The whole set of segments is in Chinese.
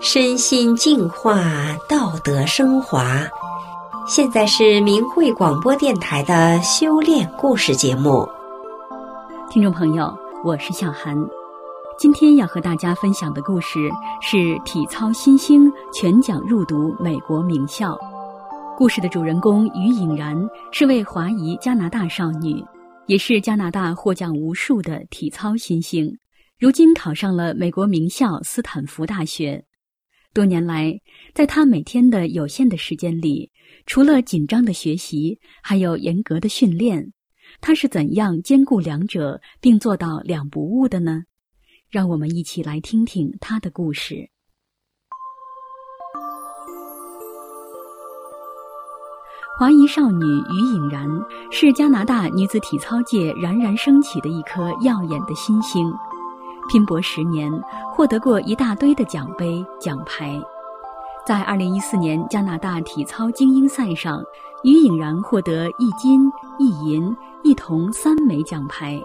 身心净化，道德升华。现在是明慧广播电台的修炼故事节目。听众朋友，我是小涵，今天要和大家分享的故事是体操新星全奖入读美国名校。故事的主人公于颖然是位华裔加拿大少女，也是加拿大获奖无数的体操新星。如今考上了美国名校斯坦福大学。多年来，在他每天的有限的时间里，除了紧张的学习，还有严格的训练。他是怎样兼顾两者，并做到两不误的呢？让我们一起来听听他的故事。华裔少女于颖然是加拿大女子体操界冉冉升起的一颗耀眼的新星。拼搏十年，获得过一大堆的奖杯奖牌。在2014年加拿大体操精英赛上，于颖然获得一金一银一铜三枚奖牌。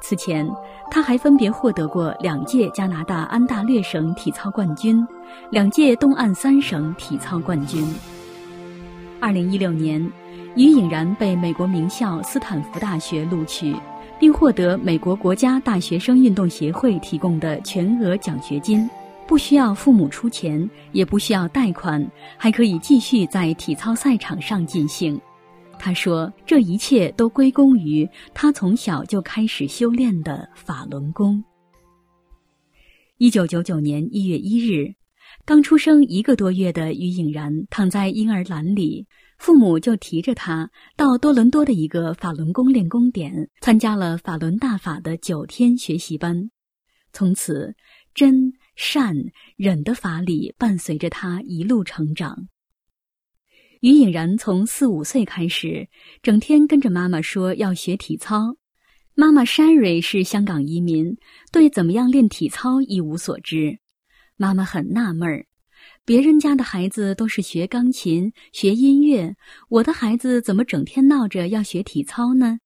此前，她还分别获得过两届加拿大安大略省体操冠军，两届东岸三省体操冠军。2016年，于颖然被美国名校斯坦福大学录取。并获得美国国家大学生运动协会提供的全额奖学金，不需要父母出钱，也不需要贷款，还可以继续在体操赛场上进行。他说：“这一切都归功于他从小就开始修炼的法轮功。”一九九九年一月一日，刚出生一个多月的于颖然躺在婴儿篮里。父母就提着他到多伦多的一个法轮功练功点，参加了法轮大法的九天学习班。从此，真善忍的法理伴随着他一路成长。于颖然从四五岁开始，整天跟着妈妈说要学体操。妈妈 Sherry 是香港移民，对怎么样练体操一无所知。妈妈很纳闷儿。别人家的孩子都是学钢琴、学音乐，我的孩子怎么整天闹着要学体操呢？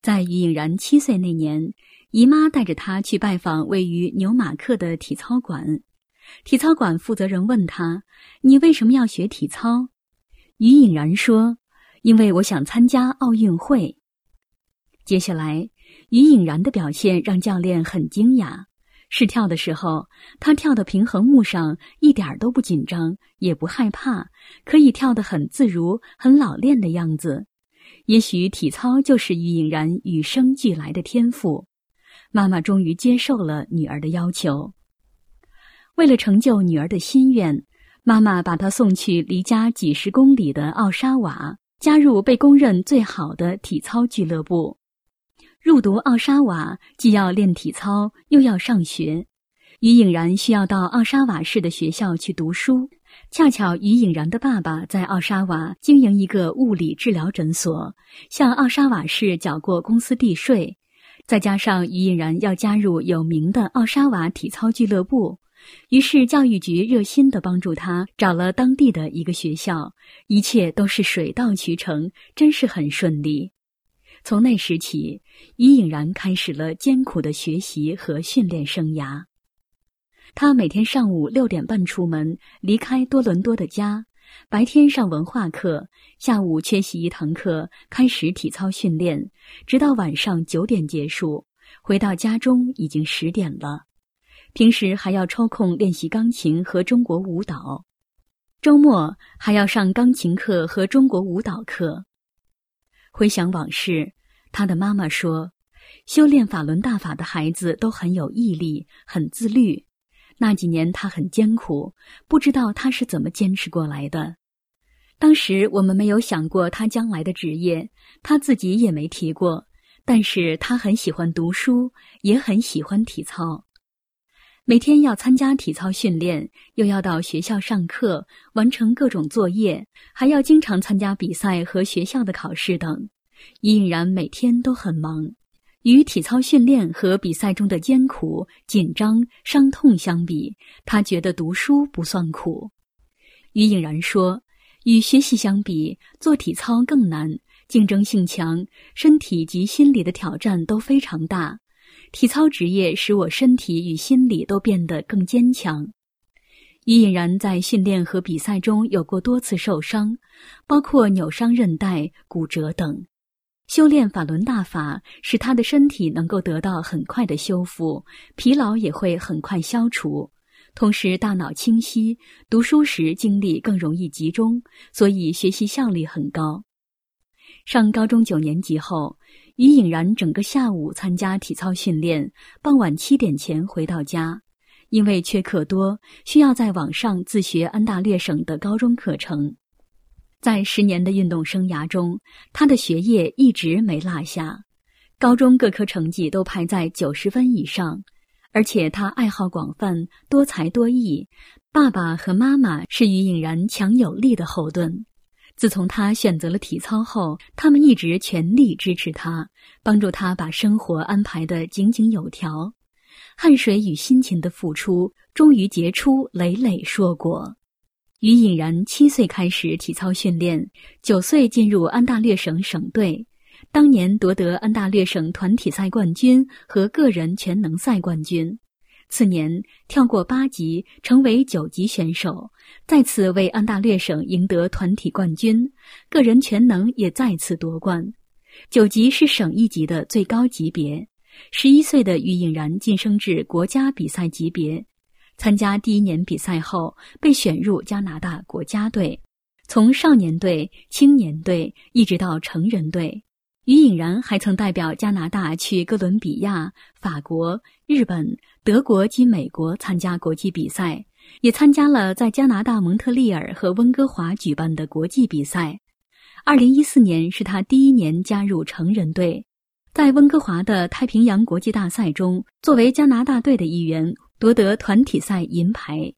在于颖然七岁那年，姨妈带着她去拜访位于纽马克的体操馆。体操馆负责人问他：“你为什么要学体操？”于颖然说：“因为我想参加奥运会。”接下来，于颖然的表现让教练很惊讶。试跳的时候，他跳的平衡木上一点都不紧张，也不害怕，可以跳得很自如、很老练的样子。也许体操就是于颖然与生俱来的天赋。妈妈终于接受了女儿的要求。为了成就女儿的心愿，妈妈把她送去离家几十公里的奥沙瓦，加入被公认最好的体操俱乐部。入读奥沙瓦，既要练体操，又要上学。于颖然需要到奥沙瓦市的学校去读书。恰巧于颖然的爸爸在奥沙瓦经营一个物理治疗诊所，向奥沙瓦市缴过公司地税。再加上于颖然要加入有名的奥沙瓦体操俱乐部，于是教育局热心地帮助他找了当地的一个学校。一切都是水到渠成，真是很顺利。从那时起，伊颖然开始了艰苦的学习和训练生涯。他每天上午六点半出门，离开多伦多的家，白天上文化课，下午缺席一堂课，开始体操训练，直到晚上九点结束。回到家中已经十点了。平时还要抽空练习钢琴和中国舞蹈，周末还要上钢琴课和中国舞蹈课。回想往事，他的妈妈说：“修炼法轮大法的孩子都很有毅力，很自律。那几年他很艰苦，不知道他是怎么坚持过来的。当时我们没有想过他将来的职业，他自己也没提过。但是他很喜欢读书，也很喜欢体操。每天要参加体操训练，又要到学校上课，完成各种作业，还要经常参加比赛和学校的考试等。于颖然每天都很忙，与体操训练和比赛中的艰苦、紧张、伤痛相比，他觉得读书不算苦。于颖然说：“与学习相比，做体操更难，竞争性强，身体及心理的挑战都非常大。”体操职业使我身体与心理都变得更坚强。于颖然在训练和比赛中有过多次受伤，包括扭伤韧带、骨折等。修炼法轮大法，使他的身体能够得到很快的修复，疲劳也会很快消除。同时，大脑清晰，读书时精力更容易集中，所以学习效率很高。上高中九年级后，于颖然整个下午参加体操训练，傍晚七点前回到家。因为缺课多，需要在网上自学安大略省的高中课程。在十年的运动生涯中，他的学业一直没落下，高中各科成绩都排在九十分以上。而且他爱好广泛，多才多艺。爸爸和妈妈是于颖然强有力的后盾。自从他选择了体操后，他们一直全力支持他，帮助他把生活安排得井井有条。汗水与辛勤的付出，终于结出累累硕果。于颖然七岁开始体操训练，九岁进入安大略省省队，当年夺得安大略省团体赛冠军和个人全能赛冠军。次年跳过八级，成为九级选手，再次为安大略省赢得团体冠军，个人全能也再次夺冠。九级是省一级的最高级别。十一岁的于颖然晋升至国家比赛级别，参加第一年比赛后被选入加拿大国家队，从少年队、青年队一直到成人队。于颖然还曾代表加拿大去哥伦比亚、法国、日本、德国及美国参加国际比赛，也参加了在加拿大蒙特利尔和温哥华举办的国际比赛。二零一四年是他第一年加入成人队。在温哥华的太平洋国际大赛中，作为加拿大队的一员，夺得团体赛银牌、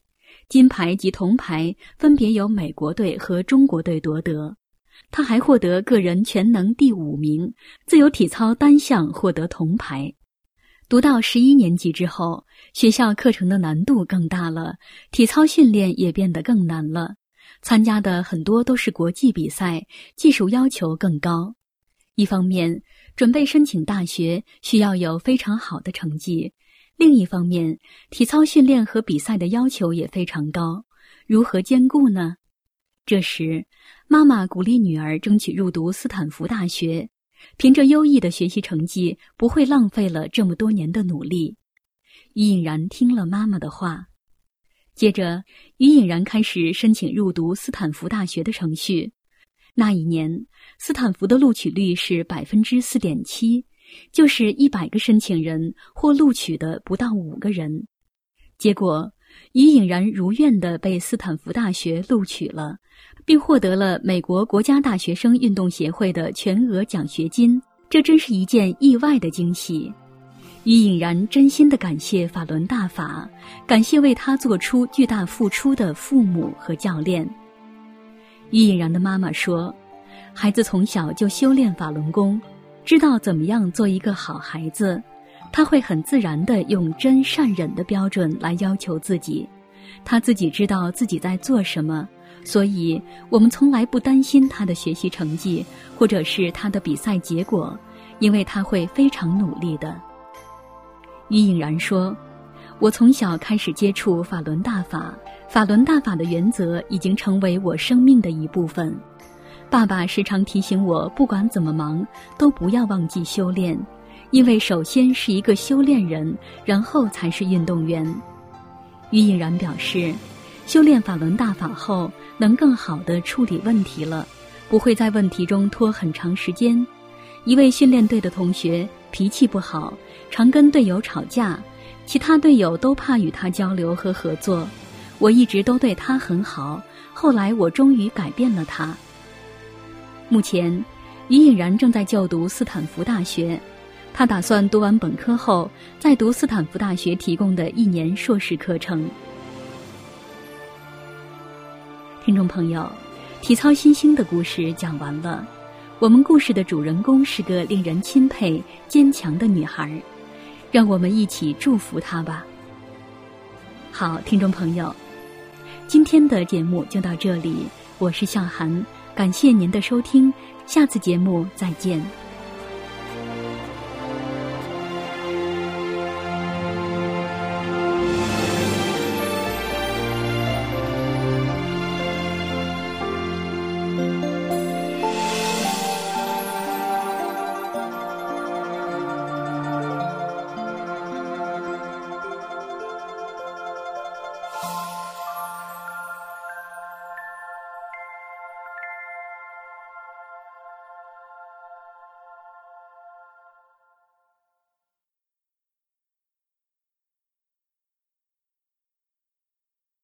金牌及铜牌，分别由美国队和中国队夺得。他还获得个人全能第五名，自由体操单项获得铜牌。读到十一年级之后，学校课程的难度更大了，体操训练也变得更难了。参加的很多都是国际比赛，技术要求更高。一方面，准备申请大学需要有非常好的成绩；另一方面，体操训练和比赛的要求也非常高，如何兼顾呢？这时，妈妈鼓励女儿争取入读斯坦福大学，凭着优异的学习成绩，不会浪费了这么多年的努力。于颖然听了妈妈的话，接着，于颖然开始申请入读斯坦福大学的程序。那一年，斯坦福的录取率是百分之四点七，就是一百个申请人或录取的不到五个人。结果，于颖然如愿的被斯坦福大学录取了，并获得了美国国家大学生运动协会的全额奖学金。这真是一件意外的惊喜。于颖然真心的感谢法轮大法，感谢为他做出巨大付出的父母和教练。于颖然的妈妈说：“孩子从小就修炼法轮功，知道怎么样做一个好孩子。他会很自然地用真善忍的标准来要求自己。他自己知道自己在做什么，所以我们从来不担心他的学习成绩或者是他的比赛结果，因为他会非常努力的。”于颖然说：“我从小开始接触法轮大法。”法轮大法的原则已经成为我生命的一部分。爸爸时常提醒我，不管怎么忙，都不要忘记修炼，因为首先是一个修炼人，然后才是运动员。于颖然表示，修炼法轮大法后，能更好地处理问题了，不会在问题中拖很长时间。一位训练队的同学脾气不好，常跟队友吵架，其他队友都怕与他交流和合作。我一直都对他很好，后来我终于改变了他。目前，于颖然正在就读斯坦福大学，他打算读完本科后再读斯坦福大学提供的一年硕士课程。听众朋友，体操新星的故事讲完了，我们故事的主人公是个令人钦佩、坚强的女孩，让我们一起祝福她吧。好，听众朋友。今天的节目就到这里，我是向涵，感谢您的收听，下次节目再见。